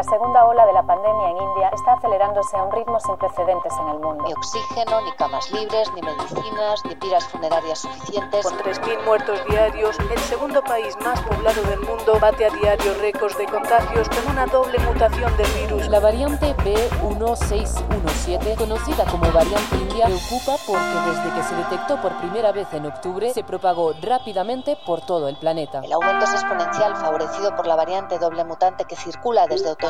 La segunda ola de la pandemia en India está acelerándose a un ritmo sin precedentes en el mundo. Ni oxígeno, ni camas libres, ni medicinas, ni piras funerarias suficientes. Con 3.000 muertos diarios, el segundo país más poblado del mundo bate a diario récords de contagios con una doble mutación del virus. La variante B1617, conocida como variante india, preocupa porque desde que se detectó por primera vez en octubre, se propagó rápidamente por todo el planeta. El aumento es exponencial, favorecido por la variante doble mutante que circula desde otoño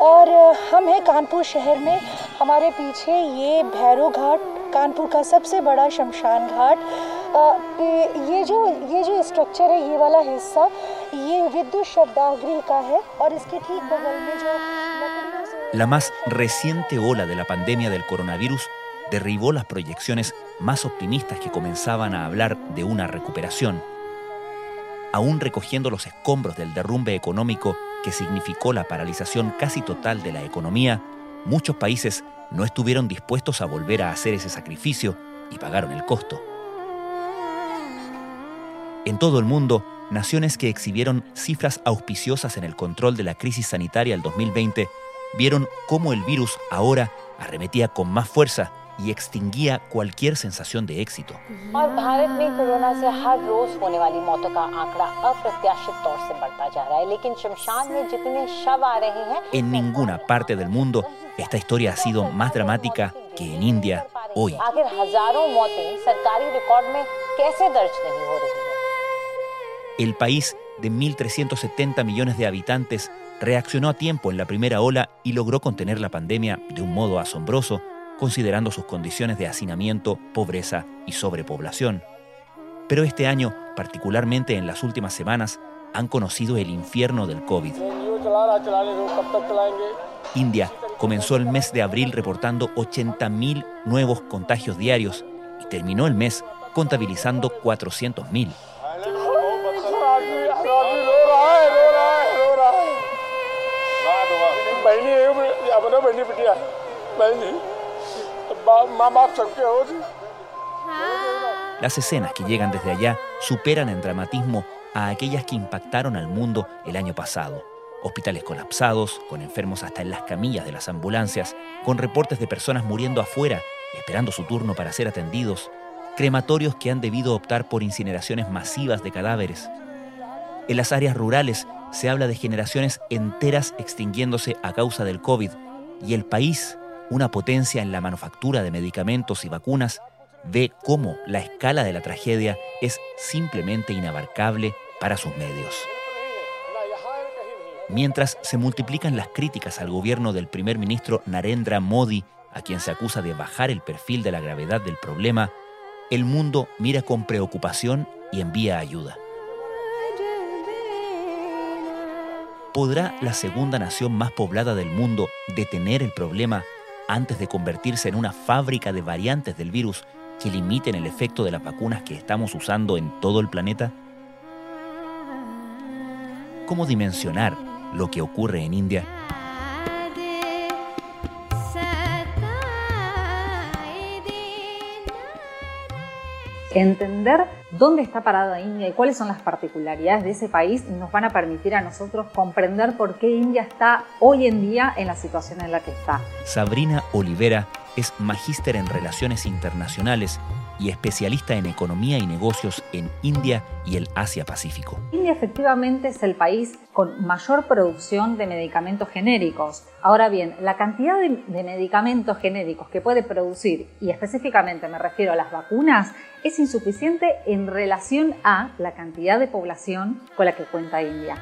और हम हैं कानपुर शहर में हमारे पीछे ये भैरव घाट कानपुर का सबसे बड़ा शमशान घाट ये जो ये जो स्ट्रक्चर है ये वाला हिस्सा ये विद्युत शब्दागृह का है और इसके ठीक बगल में जो La más reciente ola de la pandemia del coronavirus derribó las proyecciones más optimistas que comenzaban a hablar de una recuperación aún recogiendo los escombros del derrumbe económico que significó la paralización casi total de la economía, muchos países no estuvieron dispuestos a volver a hacer ese sacrificio y pagaron el costo. En todo el mundo, naciones que exhibieron cifras auspiciosas en el control de la crisis sanitaria del 2020 vieron cómo el virus ahora arremetía con más fuerza y extinguía cualquier sensación de éxito. En ninguna parte del mundo esta historia ha sido más dramática que en India hoy. El país de 1.370 millones de habitantes reaccionó a tiempo en la primera ola y logró contener la pandemia de un modo asombroso considerando sus condiciones de hacinamiento, pobreza y sobrepoblación. Pero este año, particularmente en las últimas semanas, han conocido el infierno del COVID. India comenzó el mes de abril reportando 80.000 nuevos contagios diarios y terminó el mes contabilizando 400.000. Las escenas que llegan desde allá superan en dramatismo a aquellas que impactaron al mundo el año pasado. Hospitales colapsados, con enfermos hasta en las camillas de las ambulancias, con reportes de personas muriendo afuera, esperando su turno para ser atendidos, crematorios que han debido optar por incineraciones masivas de cadáveres. En las áreas rurales se habla de generaciones enteras extinguiéndose a causa del COVID y el país una potencia en la manufactura de medicamentos y vacunas, ve cómo la escala de la tragedia es simplemente inabarcable para sus medios. Mientras se multiplican las críticas al gobierno del primer ministro Narendra Modi, a quien se acusa de bajar el perfil de la gravedad del problema, el mundo mira con preocupación y envía ayuda. ¿Podrá la segunda nación más poblada del mundo detener el problema antes de convertirse en una fábrica de variantes del virus que limiten el efecto de las vacunas que estamos usando en todo el planeta? ¿Cómo dimensionar lo que ocurre en India? Entender dónde está parada India y cuáles son las particularidades de ese país nos van a permitir a nosotros comprender por qué India está hoy en día en la situación en la que está. Sabrina Olivera es magíster en relaciones internacionales y especialista en economía y negocios en India y el Asia-Pacífico. India efectivamente es el país con mayor producción de medicamentos genéricos. Ahora bien, la cantidad de, medicamentos genéricos que puede producir, y específicamente me refiero a las vacunas, es insuficiente en relación a la cantidad de población con la que cuenta India.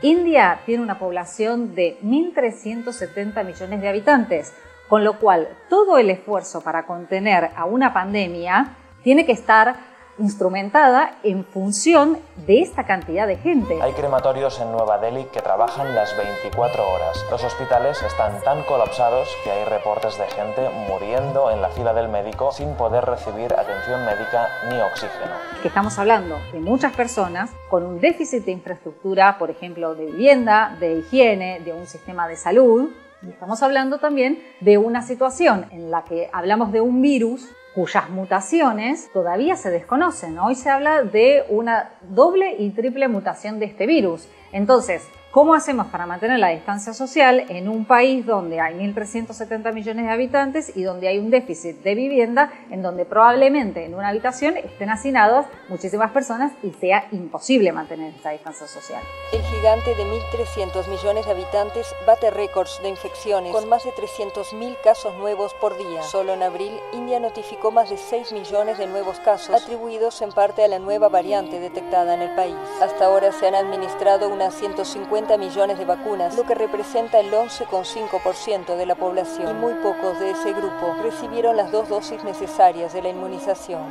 India tiene una población de 1.370 millones de habitantes, con lo cual todo el esfuerzo para contener a una pandemia tiene que estar instrumentada en función de esta cantidad de gente. Hay crematorios en Nueva Delhi que trabajan las 24 horas. Los hospitales están tan colapsados que hay reportes de gente muriendo en la fila del médico sin poder recibir atención médica ni oxígeno. Que estamos hablando de muchas personas con un déficit de infraestructura, por ejemplo, de vivienda, de higiene, de un sistema de salud. Y estamos hablando también de una situación en la que hablamos de un virus cuyas mutaciones todavía se desconocen. Hoy se habla de una doble y triple mutación de este virus. Entonces, ¿Cómo hacemos para mantener la distancia social en un país donde hay 1.370 millones de habitantes y donde hay un déficit de vivienda, en donde probablemente en una habitación estén hacinados muchísimas personas y sea imposible mantener esta distancia social? El gigante de 1.300 millones de habitantes bate récords de infecciones con más de 300.000 casos nuevos por día. Solo en abril, India notificó más de 6 millones de nuevos casos, atribuidos en parte a la nueva variante detectada en el país. Hasta ahora se han administrado unas 150 millones de vacunas, lo que representa el 11,5% de la población. Y muy pocos de ese grupo recibieron las dos dosis necesarias de la inmunización.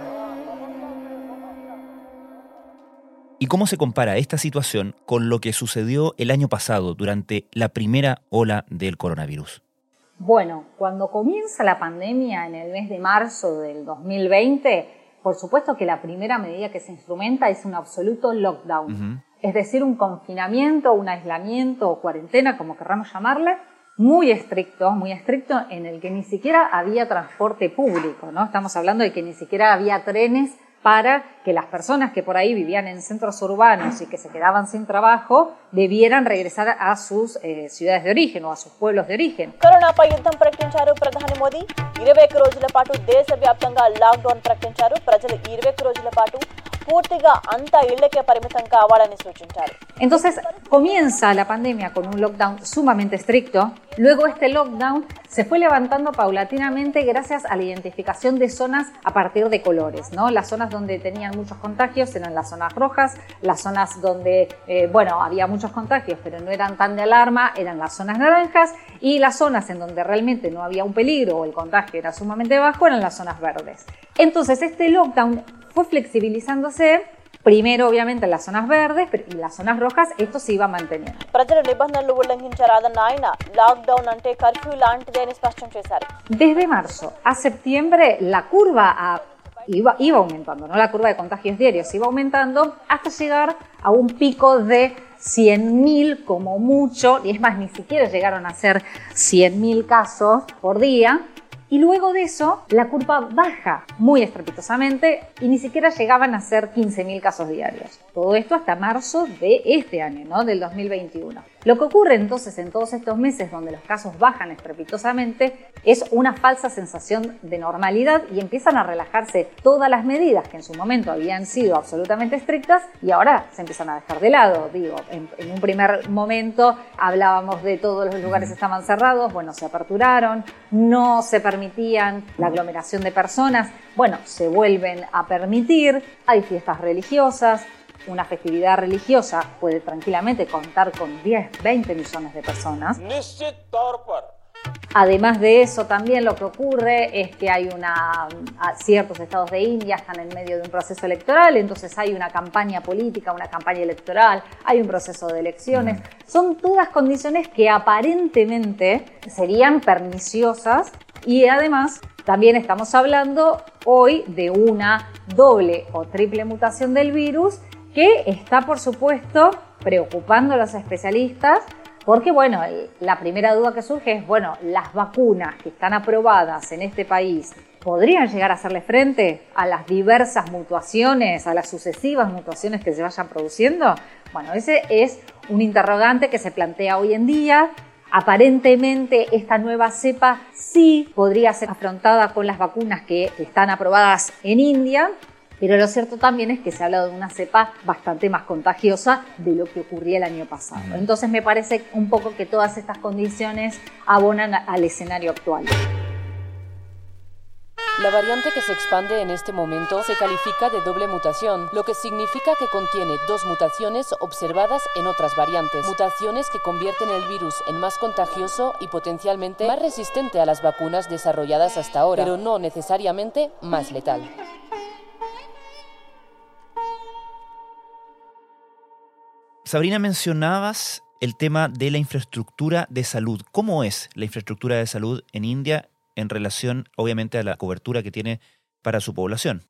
¿Y cómo se compara esta situación con lo que sucedió el año pasado durante la primera ola del coronavirus? Bueno, cuando comienza la pandemia en el mes de marzo del 2020, por supuesto que la primera medida que se instrumenta es un absoluto lockdown es decir, un confinamiento, un aislamiento o cuarentena, como querramos llamarle, muy estricto, muy estricto, en el que ni siquiera había transporte público, ¿no? Estamos hablando de que ni siquiera había trenes para que las personas que por ahí vivían en centros urbanos y que se quedaban sin trabajo debieran regresar a sus eh, ciudades de origen o a sus pueblos de origen. కరోనాపై యుద్ధం ప్రకటించారు ప్రధాని మోదీ ఇరవై ఒక్క రోజుల పాటు దేశవ్యాప్తంగా లాక్డౌన్ ప్రకటించారు ప్రజలు ఇరవై ఒక్క రోజుల పాటు పూర్తిగా అంతా ఇళ్లకే పరిమితం కావాలని సూచించారు Entonces comienza la pandemia con un lockdown sumamente estricto. Luego este lockdown se fue levantando paulatinamente gracias a la identificación de zonas a partir de colores. ¿no? Las zonas donde tenían muchos contagios eran las zonas rojas, las zonas donde, eh, bueno, había muchos contagios pero no eran tan de alarma eran las zonas naranjas y las zonas en donde realmente no había un peligro o el contagio era sumamente bajo eran las zonas verdes. Entonces este lockdown fue flexibilizándose primero obviamente en las zonas verdes pero en las zonas rojas esto se iba manteniendo. ప్రజలు నిబంధనలు ఉల్లంఘించరాదన్న ఆయన లాక్డౌన్ అంటే కర్ఫ్యూ లాంటిదే అని స్పష్టం చేశారు Desde marzo a septiembre la curva a- iba, iba aumentando, ¿no? la curva de contagios diarios iba aumentando hasta llegar a un pico de 100.000 como mucho, y es más, ni siquiera llegaron a ser 100.000 casos por día. Y luego de eso, la curva baja muy estrepitosamente y ni siquiera llegaban a ser 15.000 casos diarios. Todo esto hasta marzo de este año, ¿no? Del 2021. Lo que ocurre entonces en todos estos meses donde los casos bajan estrepitosamente es una falsa sensación de normalidad y empiezan a relajarse todas las medidas que en su momento habían sido absolutamente estrictas y ahora se empiezan a dejar de lado. Digo, en, en un primer momento hablábamos de todos los lugares estaban cerrados, bueno, se aperturaron, no se permitían la aglomeración de personas, bueno, se vuelven a permitir, hay fiestas religiosas, una festividad religiosa puede tranquilamente contar con 10, 20 millones de personas. Además de eso, también lo que ocurre es que hay una, ciertos estados de India están en medio de un proceso electoral, entonces hay una campaña política, una campaña electoral, hay un proceso de elecciones. Son todas condiciones que aparentemente serían perniciosas y además también estamos hablando hoy de una doble o triple mutación del virus que está, por supuesto, preocupando a los especialistas porque, bueno, la primera duda que surge es, bueno, las vacunas que están aprobadas en este país podrían llegar a hacerle frente a las diversas mutuaciones, a las sucesivas mutuaciones que se vayan produciendo. Bueno, ese es un interrogante que se plantea hoy en día. Aparentemente esta nueva cepa sí podría ser afrontada con las vacunas que están aprobadas en India, pero lo cierto también es que se ha hablado de una cepa bastante más contagiosa de lo que ocurría el año pasado. Entonces me parece un poco que todas estas condiciones abonan al escenario actual. La variante que se expande en este momento se califica de doble mutación, lo que significa que contiene dos mutaciones observadas en otras variantes. Mutaciones que convierten el virus en más contagioso y potencialmente más resistente a las vacunas desarrolladas hasta ahora, pero no necesariamente más letal. Sabrina, mencionabas el tema de la infraestructura de salud. ¿Cómo es la infraestructura de salud en India en relación, obviamente, a la cobertura que tiene para su población?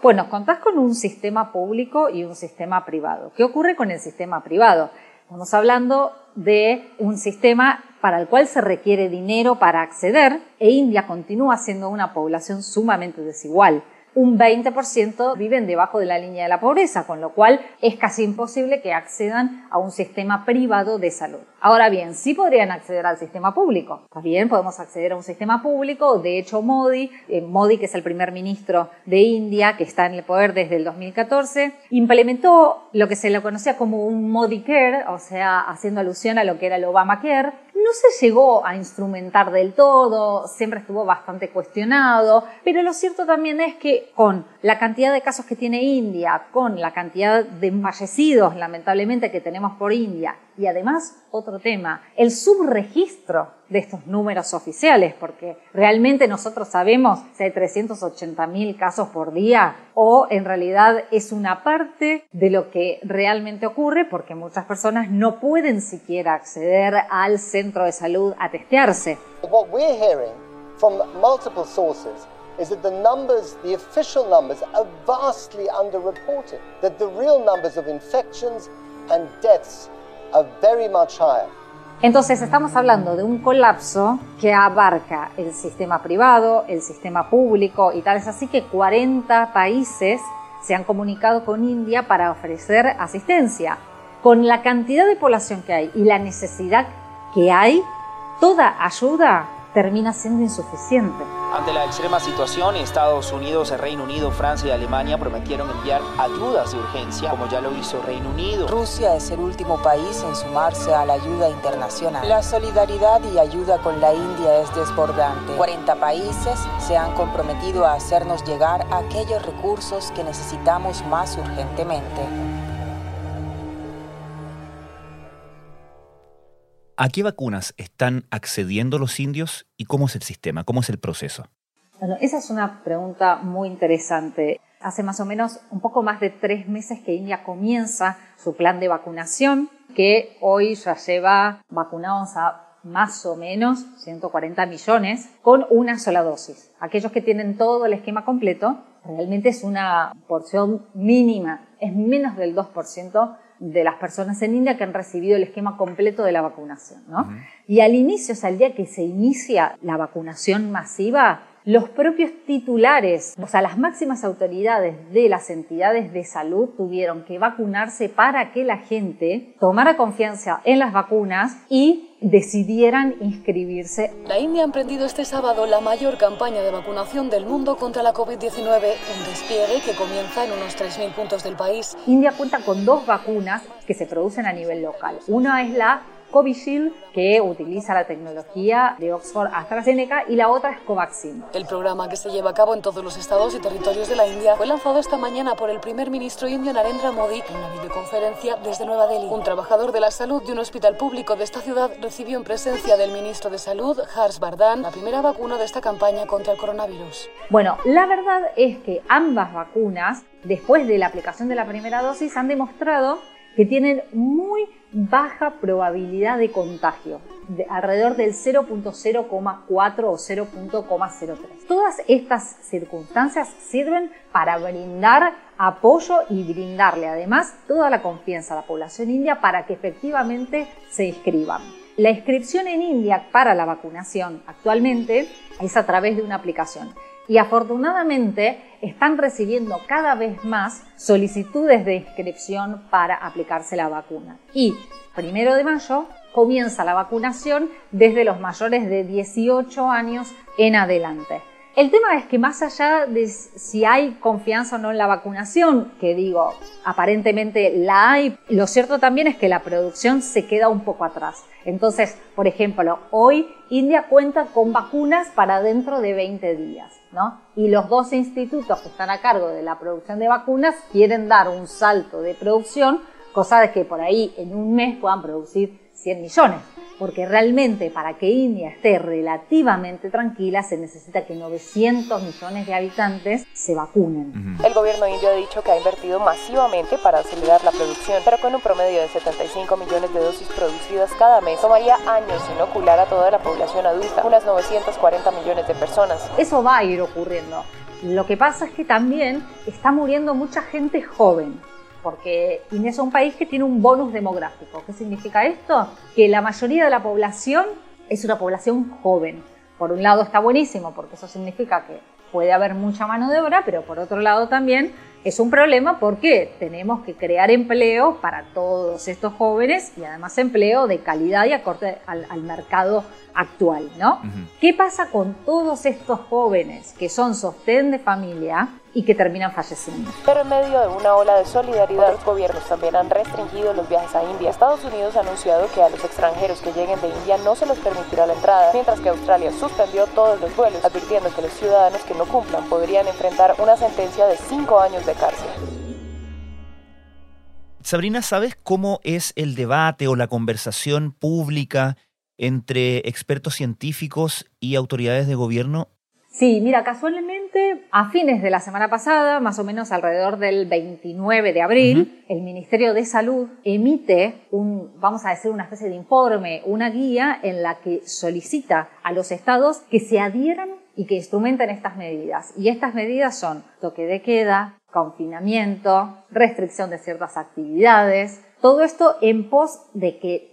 Bueno, contás con un sistema público y un sistema privado. ¿Qué ocurre con el sistema privado? Estamos hablando de un sistema para el cual se requiere dinero para acceder e India continúa siendo una población sumamente desigual un 20% viven debajo de la línea de la pobreza, con lo cual es casi imposible que accedan a un sistema privado de salud. Ahora bien, sí podrían acceder al sistema público. También podemos acceder a un sistema público. De hecho, Modi, eh, Modi, que es el primer ministro de India, que está en el poder desde el 2014, implementó lo que se le conocía como un Modi Care, o sea, haciendo alusión a lo que era el Obamacare. No se llegó a instrumentar del todo, siempre estuvo bastante cuestionado, pero lo cierto también es que con la cantidad de casos que tiene India, con la cantidad de fallecidos, lamentablemente, que tenemos por India, y además, otro tema, el subregistro de estos números oficiales, porque realmente nosotros sabemos si hay 380 mil casos por día o en realidad es una parte de lo que realmente ocurre porque muchas personas no pueden siquiera acceder al centro de salud a testearse. What we're hearing from multiple sources is that the numbers, the official numbers, are vastly underreported. That the real numbers of infections and deaths entonces estamos hablando de un colapso que abarca el sistema privado, el sistema público y tal es así que 40 países se han comunicado con India para ofrecer asistencia. Con la cantidad de población que hay y la necesidad que hay, toda ayuda termina siendo insuficiente. Ante la extrema situación, Estados Unidos, Reino Unido, Francia y Alemania prometieron enviar ayudas de urgencia, como ya lo hizo Reino Unido. Rusia es el último país en sumarse a la ayuda internacional. La solidaridad y ayuda con la India es desbordante. 40 países se han comprometido a hacernos llegar aquellos recursos que necesitamos más urgentemente. ¿A qué vacunas están accediendo los indios y cómo es el sistema? ¿Cómo es el proceso? Bueno, esa es una pregunta muy interesante. Hace más o menos un poco más de tres meses que India comienza su plan de vacunación, que hoy ya lleva vacunados a más o menos 140 millones con una sola dosis. Aquellos que tienen todo el esquema completo, realmente es una porción mínima, es menos del 2% de las personas en India que han recibido el esquema completo de la vacunación. ¿no? Y al inicio, o sea, al día que se inicia la vacunación masiva, los propios titulares, o sea, las máximas autoridades de las entidades de salud tuvieron que vacunarse para que la gente tomara confianza en las vacunas y decidieran inscribirse. La India ha emprendido este sábado la mayor campaña de vacunación del mundo contra la COVID-19, un despliegue que comienza en unos 3.000 puntos del país. India cuenta con dos vacunas que se producen a nivel local. Una es la Covishield, que utiliza la tecnología de Oxford AstraZeneca, y la otra es Covaxin. El programa que se lleva a cabo en todos los estados y territorios de la India fue lanzado esta mañana por el primer ministro indio Narendra Modi en una videoconferencia desde Nueva Delhi. Un trabajador de la salud de un hospital público de esta ciudad recibió en presencia del ministro de Salud, Hars Bardhan, la primera vacuna de esta campaña contra el coronavirus. Bueno, la verdad es que ambas vacunas, después de la aplicación de la primera dosis, han demostrado que tienen muy baja probabilidad de contagio, de alrededor del 0.0,4 o 0.03. Todas estas circunstancias sirven para brindar apoyo y brindarle además toda la confianza a la población india para que efectivamente se inscriban. La inscripción en India para la vacunación actualmente es a través de una aplicación y afortunadamente están recibiendo cada vez más solicitudes de inscripción para aplicarse la vacuna. Y primero de mayo comienza la vacunación desde los mayores de 18 años en adelante. El tema es que más allá de si hay confianza o no en la vacunación, que digo, aparentemente la hay, lo cierto también es que la producción se queda un poco atrás. Entonces, por ejemplo, hoy India cuenta con vacunas para dentro de 20 días, ¿no? Y los dos institutos que están a cargo de la producción de vacunas quieren dar un salto de producción, cosa de que por ahí en un mes puedan producir 100 millones porque realmente para que India esté relativamente tranquila se necesita que 900 millones de habitantes se vacunen. El gobierno indio ha dicho que ha invertido masivamente para acelerar la producción, pero con un promedio de 75 millones de dosis producidas cada mes, tomaría años inocular a toda la población adulta, unas 940 millones de personas. Eso va a ir ocurriendo. Lo que pasa es que también está muriendo mucha gente joven porque India es un país que tiene un bonus demográfico. ¿Qué significa esto? Que la mayoría de la población es una población joven. Por un lado está buenísimo porque eso significa que puede haber mucha mano de obra, pero por otro lado también es un problema porque tenemos que crear empleo para todos estos jóvenes y además empleo de calidad y acorde al, al mercado actual, ¿no? ¿Qué pasa con todos estos jóvenes que son sostén de familia y que terminan falleciendo? Pero en medio de una ola de solidaridad, los gobiernos también han restringido los viajes a India. Estados Unidos ha anunciado que a los extranjeros que lleguen de India no se les permitirá la entrada, mientras que Australia suspendió todos los vuelos, advirtiendo que los ciudadanos que no cumplan podrían enfrentar una sentencia de cinco años de cárcel. Sabrina, ¿sabes cómo es el debate o la conversación pública entre expertos científicos y autoridades de gobierno? Sí, mira, casualmente a fines de la semana pasada, más o menos alrededor del 29 de abril, el Ministerio de Salud emite un, vamos a decir, una especie de informe, una guía en la que solicita a los estados que se adhieran y que instrumenten estas medidas. Y estas medidas son toque de queda, confinamiento, restricción de ciertas actividades, todo esto en pos de que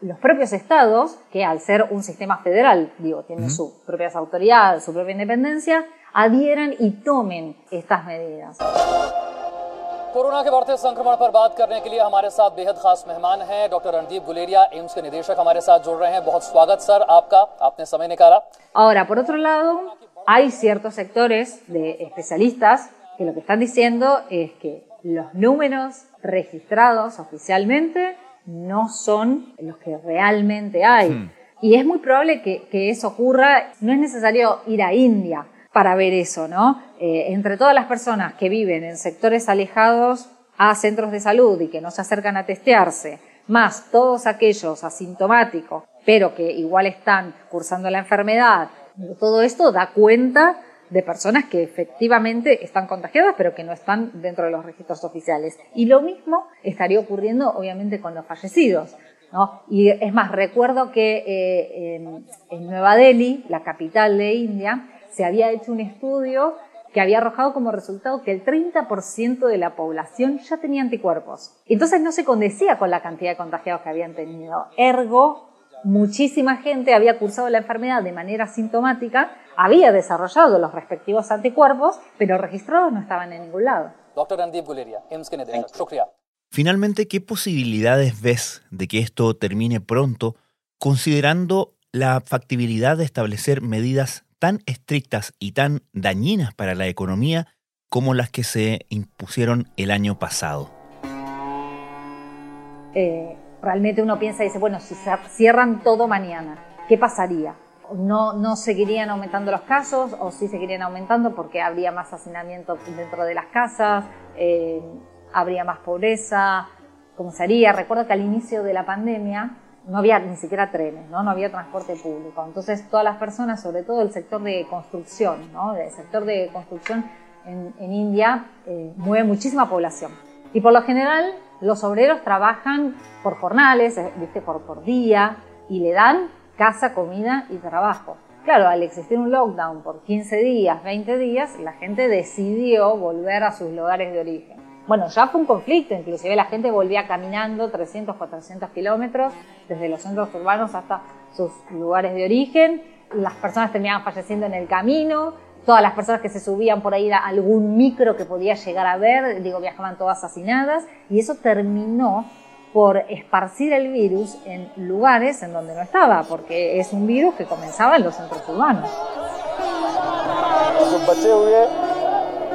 los propios estados, que al ser un sistema federal, digo, tienen sus propias autoridades, su propia independencia, adhieran y tomen estas medidas. Corona के बढ़ते संक्रमण पर बात करने के लिए हमारे साथ बेहद खास मेहमान हैं डॉक्टर रणदीप गुलेरिया एम्स के निदेशक हमारे साथ जुड़ रहे हैं बहुत स्वागत सर आपका आपने समय निकाला Ahora, por otro lado, hay ciertos sectores de especialistas que lo que están diciendo es que los números registrados oficialmente no son los que realmente hay. Hmm. Y es muy probable que, que eso ocurra, no es necesario ir a India para ver eso, ¿no? Eh, entre todas las personas que viven en sectores alejados a centros de salud y que no se acercan a testearse, más todos aquellos asintomáticos, pero que igual están cursando la enfermedad, todo esto da cuenta de personas que efectivamente están contagiadas, pero que no están dentro de los registros oficiales. Y lo mismo estaría ocurriendo, obviamente, con los fallecidos. ¿no? Y es más, recuerdo que eh, en, en Nueva Delhi, la capital de India, se había hecho un estudio que había arrojado como resultado que el 30% de la población ya tenía anticuerpos. Entonces no se condecía con la cantidad de contagiados que habían tenido. Ergo, muchísima gente había cursado la enfermedad de manera sintomática, había desarrollado los respectivos anticuerpos, pero registrados no estaban en ningún lado. Doctor Randeep Guleria, Finalmente, ¿qué posibilidades ves de que esto termine pronto, considerando la factibilidad de establecer medidas tan estrictas y tan dañinas para la economía como las que se impusieron el año pasado? Eh, realmente uno piensa y dice, bueno, si cierran todo mañana, ¿qué pasaría? No, no seguirían aumentando los casos o sí seguirían aumentando porque habría más hacinamiento dentro de las casas, eh, habría más pobreza, ¿cómo sería? Recuerdo que al inicio de la pandemia no había ni siquiera trenes, ¿no? no había transporte público. Entonces todas las personas, sobre todo el sector de construcción, ¿no? el sector de construcción en, en India eh, mueve muchísima población. Y por lo general los obreros trabajan por jornales, eh, ¿viste? Por, por día, y le dan casa, comida y trabajo. Claro, al existir un lockdown por 15 días, 20 días, la gente decidió volver a sus lugares de origen. Bueno, ya fue un conflicto, inclusive la gente volvía caminando 300, 400 kilómetros desde los centros urbanos hasta sus lugares de origen. Las personas terminaban falleciendo en el camino, todas las personas que se subían por ahí a algún micro que podía llegar a ver, digo, viajaban todas asesinadas, y eso terminó por esparcir el virus en lugares en donde no estaba, porque es un virus que comenzaba en los centros urbanos.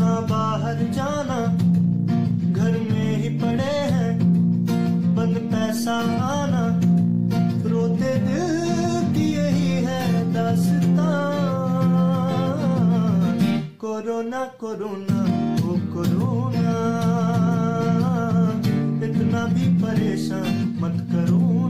ना बाहर जाना। घर में ही पड़े हैं, बंद पैसा आना। रोते दिल की यही है कोरोना कोरोना, ओ कोरोना। इतना भी परेशान मत करो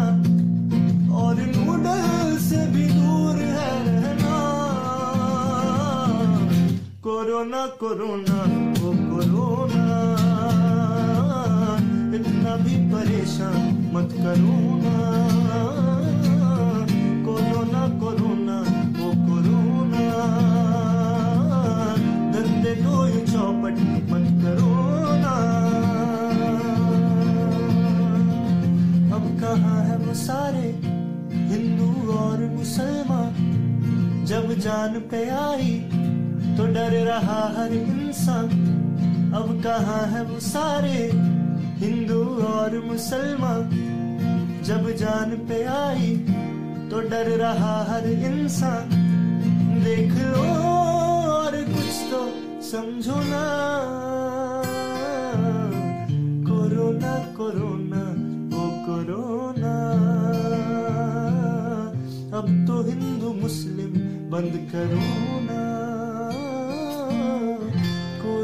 कोरोना कोरोना, ओ कोरोना। इतना भी परेशान मत करो ना। कोरोना कोरोना वो कोरोना। धंधे यू चौपट मत करो ना। अब कहाँ है वो सारे हिंदू और मुसलमान? जब जान पे आई तो डर रहा हर इंसान। अब कहाँ है वो सारे हिंदू और मुसलमान? जब जान पे आई तो डर रहा हर इंसान। देख लो और कुछ तो समझो ना। कोरोना कोरोना, ओ कोरोना। अब तो हिंदू मुस्लिम बंद करो ना।